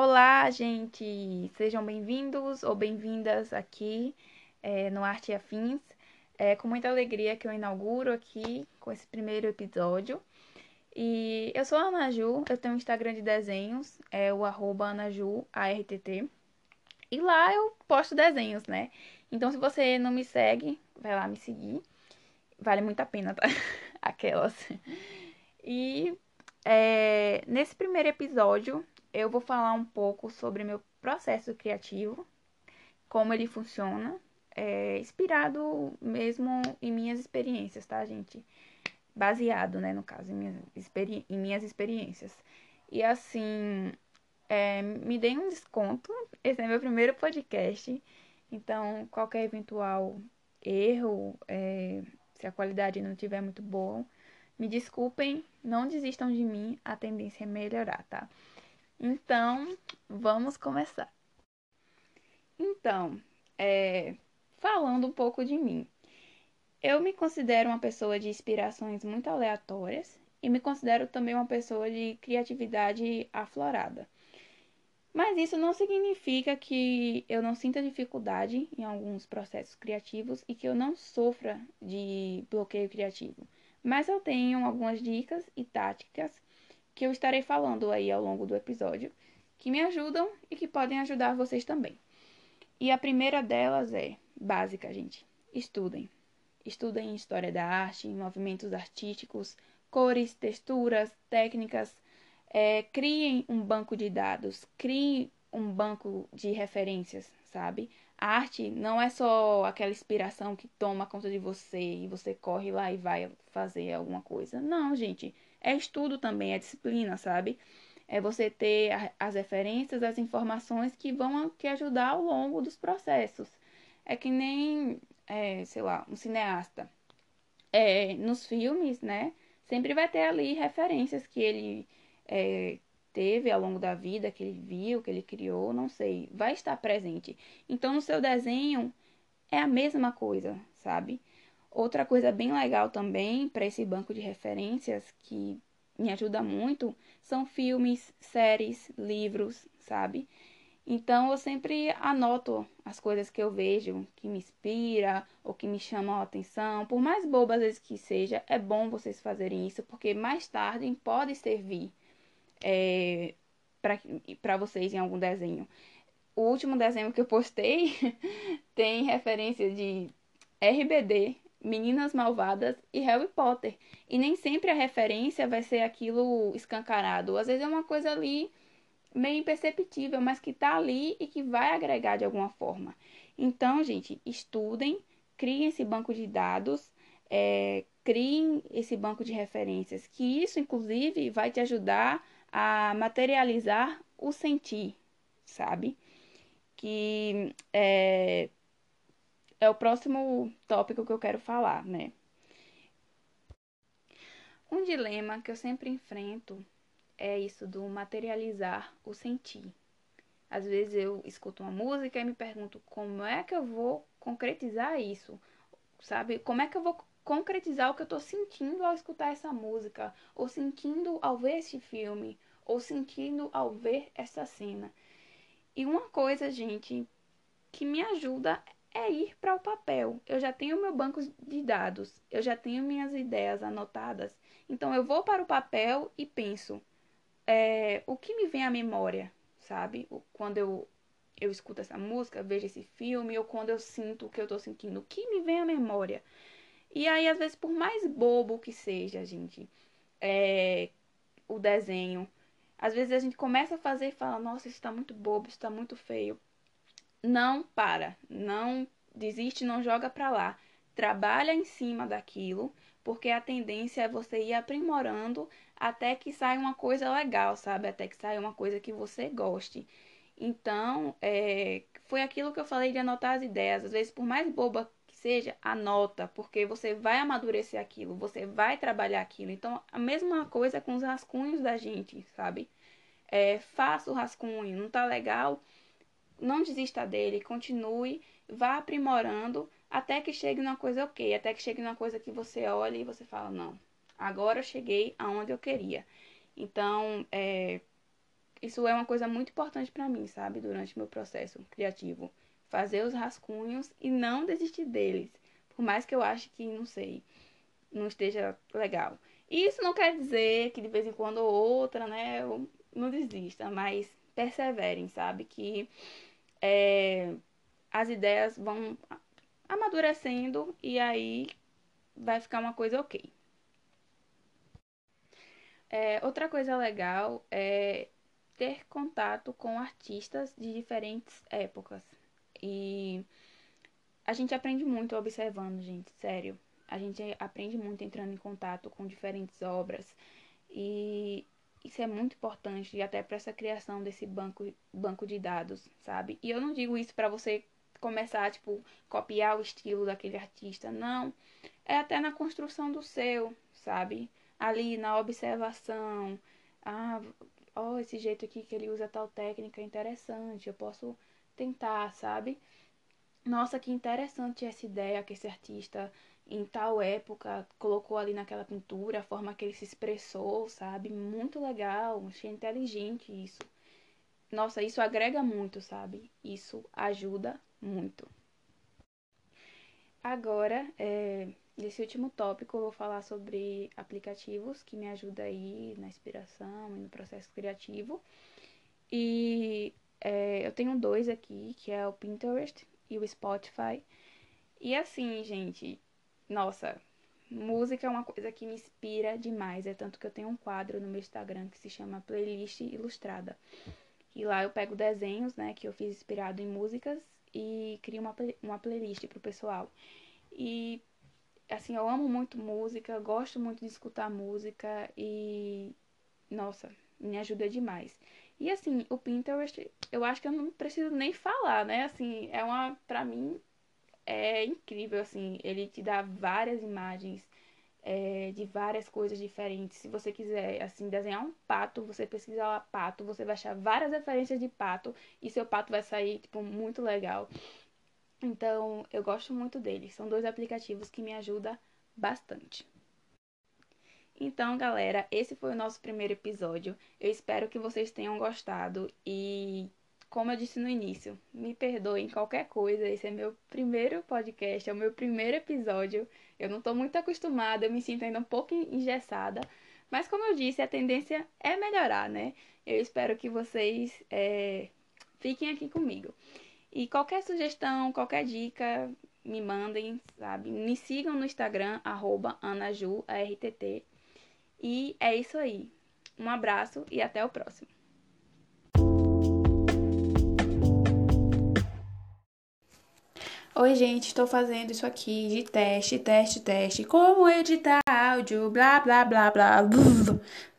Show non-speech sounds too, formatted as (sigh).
Olá, gente! Sejam bem-vindos ou bem-vindas aqui é, no Arte e Afins. É com muita alegria que eu inauguro aqui com esse primeiro episódio. E eu sou a Ana Ju, eu tenho um Instagram de desenhos, é o arroba AnaJuARTT. E lá eu posto desenhos, né? Então, se você não me segue, vai lá me seguir. Vale muito a pena, tá? (laughs) Aquelas. E é, nesse primeiro episódio, eu vou falar um pouco sobre meu processo criativo, como ele funciona, é, inspirado mesmo em minhas experiências, tá, gente? Baseado, né, no caso, em minhas, experi em minhas experiências. E assim, é, me deem um desconto. Esse é meu primeiro podcast. Então, qualquer eventual erro, é, se a qualidade não estiver muito boa, me desculpem, não desistam de mim, a tendência é melhorar, tá? Então, vamos começar. Então, é, falando um pouco de mim. Eu me considero uma pessoa de inspirações muito aleatórias e me considero também uma pessoa de criatividade aflorada. Mas isso não significa que eu não sinta dificuldade em alguns processos criativos e que eu não sofra de bloqueio criativo. Mas eu tenho algumas dicas e táticas que eu estarei falando aí ao longo do episódio que me ajudam e que podem ajudar vocês também. E a primeira delas é básica, gente. Estudem. Estudem história da arte, movimentos artísticos, cores, texturas, técnicas, é, criem um banco de dados, criem um banco de referências, sabe? A arte não é só aquela inspiração que toma conta de você e você corre lá e vai fazer alguma coisa. Não, gente. É estudo também, é disciplina, sabe? É você ter as referências, as informações que vão te ajudar ao longo dos processos. É que nem, é, sei lá, um cineasta. É, nos filmes, né? Sempre vai ter ali referências que ele é, teve ao longo da vida, que ele viu, que ele criou, não sei, vai estar presente. Então, no seu desenho é a mesma coisa, sabe? Outra coisa bem legal também para esse banco de referências que me ajuda muito são filmes, séries, livros, sabe? Então eu sempre anoto as coisas que eu vejo que me inspira ou que me chamam a atenção, por mais boba às vezes que seja, é bom vocês fazerem isso porque mais tarde pode servir é, para vocês em algum desenho. O último desenho que eu postei (laughs) tem referência de RBD, Meninas Malvadas e Harry Potter. E nem sempre a referência vai ser aquilo escancarado. Às vezes é uma coisa ali meio imperceptível, mas que tá ali e que vai agregar de alguma forma. Então, gente, estudem, criem esse banco de dados, é, criem esse banco de referências, que isso, inclusive, vai te ajudar a materializar o sentir, sabe? Que é, é o próximo tópico que eu quero falar, né? Um dilema que eu sempre enfrento é isso do materializar o sentir. Às vezes eu escuto uma música e me pergunto como é que eu vou concretizar isso, sabe? Como é que eu vou concretizar o que eu estou sentindo ao escutar essa música, ou sentindo ao ver esse filme, ou sentindo ao ver essa cena. E uma coisa, gente, que me ajuda é ir para o papel. Eu já tenho meu banco de dados, eu já tenho minhas ideias anotadas. Então eu vou para o papel e penso é, o que me vem à memória, sabe? Quando eu, eu escuto essa música, vejo esse filme, ou quando eu sinto o que eu estou sentindo, o que me vem à memória. E aí, às vezes, por mais bobo que seja, gente, é, o desenho, às vezes a gente começa a fazer e fala, nossa, isso está muito bobo, isso está muito feio. Não para, não desiste, não joga para lá. Trabalha em cima daquilo, porque a tendência é você ir aprimorando até que saia uma coisa legal, sabe? Até que saia uma coisa que você goste. Então, é, foi aquilo que eu falei de anotar as ideias. Às vezes, por mais boba seja, anota, porque você vai amadurecer aquilo, você vai trabalhar aquilo. Então, a mesma coisa com os rascunhos da gente, sabe? É, faça o rascunho, não tá legal? Não desista dele, continue, vá aprimorando até que chegue numa coisa ok, até que chegue numa coisa que você olha e você fala, não, agora eu cheguei aonde eu queria. Então, é, isso é uma coisa muito importante para mim, sabe? Durante meu processo criativo. Fazer os rascunhos e não desistir deles. Por mais que eu ache que, não sei, não esteja legal. Isso não quer dizer que de vez em quando ou outra, né, eu não desista, mas perseverem, sabe? Que é, as ideias vão amadurecendo e aí vai ficar uma coisa ok. É, outra coisa legal é ter contato com artistas de diferentes épocas. E a gente aprende muito observando, gente, sério. A gente aprende muito entrando em contato com diferentes obras. E isso é muito importante até para essa criação desse banco, banco de dados, sabe? E eu não digo isso para você começar, tipo, copiar o estilo daquele artista, não. É até na construção do seu, sabe? Ali na observação. Ah, ó, esse jeito aqui que ele usa tal técnica é interessante, eu posso tentar, sabe? Nossa, que interessante essa ideia que esse artista em tal época colocou ali naquela pintura, a forma que ele se expressou, sabe? Muito legal, achei inteligente isso. Nossa, isso agrega muito, sabe? Isso ajuda muito. Agora, é, nesse último tópico, eu vou falar sobre aplicativos que me ajudam aí na inspiração e no processo criativo. E é, eu tenho dois aqui, que é o Pinterest e o Spotify. E assim, gente, nossa, música é uma coisa que me inspira demais. É tanto que eu tenho um quadro no meu Instagram que se chama Playlist Ilustrada. E lá eu pego desenhos, né, que eu fiz inspirado em músicas e crio uma, uma playlist pro pessoal. E assim, eu amo muito música, gosto muito de escutar música e nossa, me ajuda demais. E assim, o Pinterest, eu acho que eu não preciso nem falar, né? Assim, é uma para mim é incrível assim, ele te dá várias imagens é, de várias coisas diferentes. Se você quiser, assim, desenhar um pato, você pesquisa lá pato, você vai achar várias referências de pato e seu pato vai sair, tipo, muito legal. Então, eu gosto muito deles. São dois aplicativos que me ajudam bastante. Então, galera, esse foi o nosso primeiro episódio. Eu espero que vocês tenham gostado e como eu disse no início, me perdoem qualquer coisa, esse é meu primeiro podcast, é o meu primeiro episódio. Eu não estou muito acostumada, eu me sinto ainda um pouco engessada, mas como eu disse, a tendência é melhorar, né? Eu espero que vocês é, fiquem aqui comigo. E qualquer sugestão, qualquer dica, me mandem, sabe? Me sigam no Instagram, arroba AnaJuARTT. E é isso aí. Um abraço e até o próximo. Oi, gente, estou fazendo isso aqui de teste, teste, teste. Como editar áudio, blá, blá, blá, blá. blá. (laughs)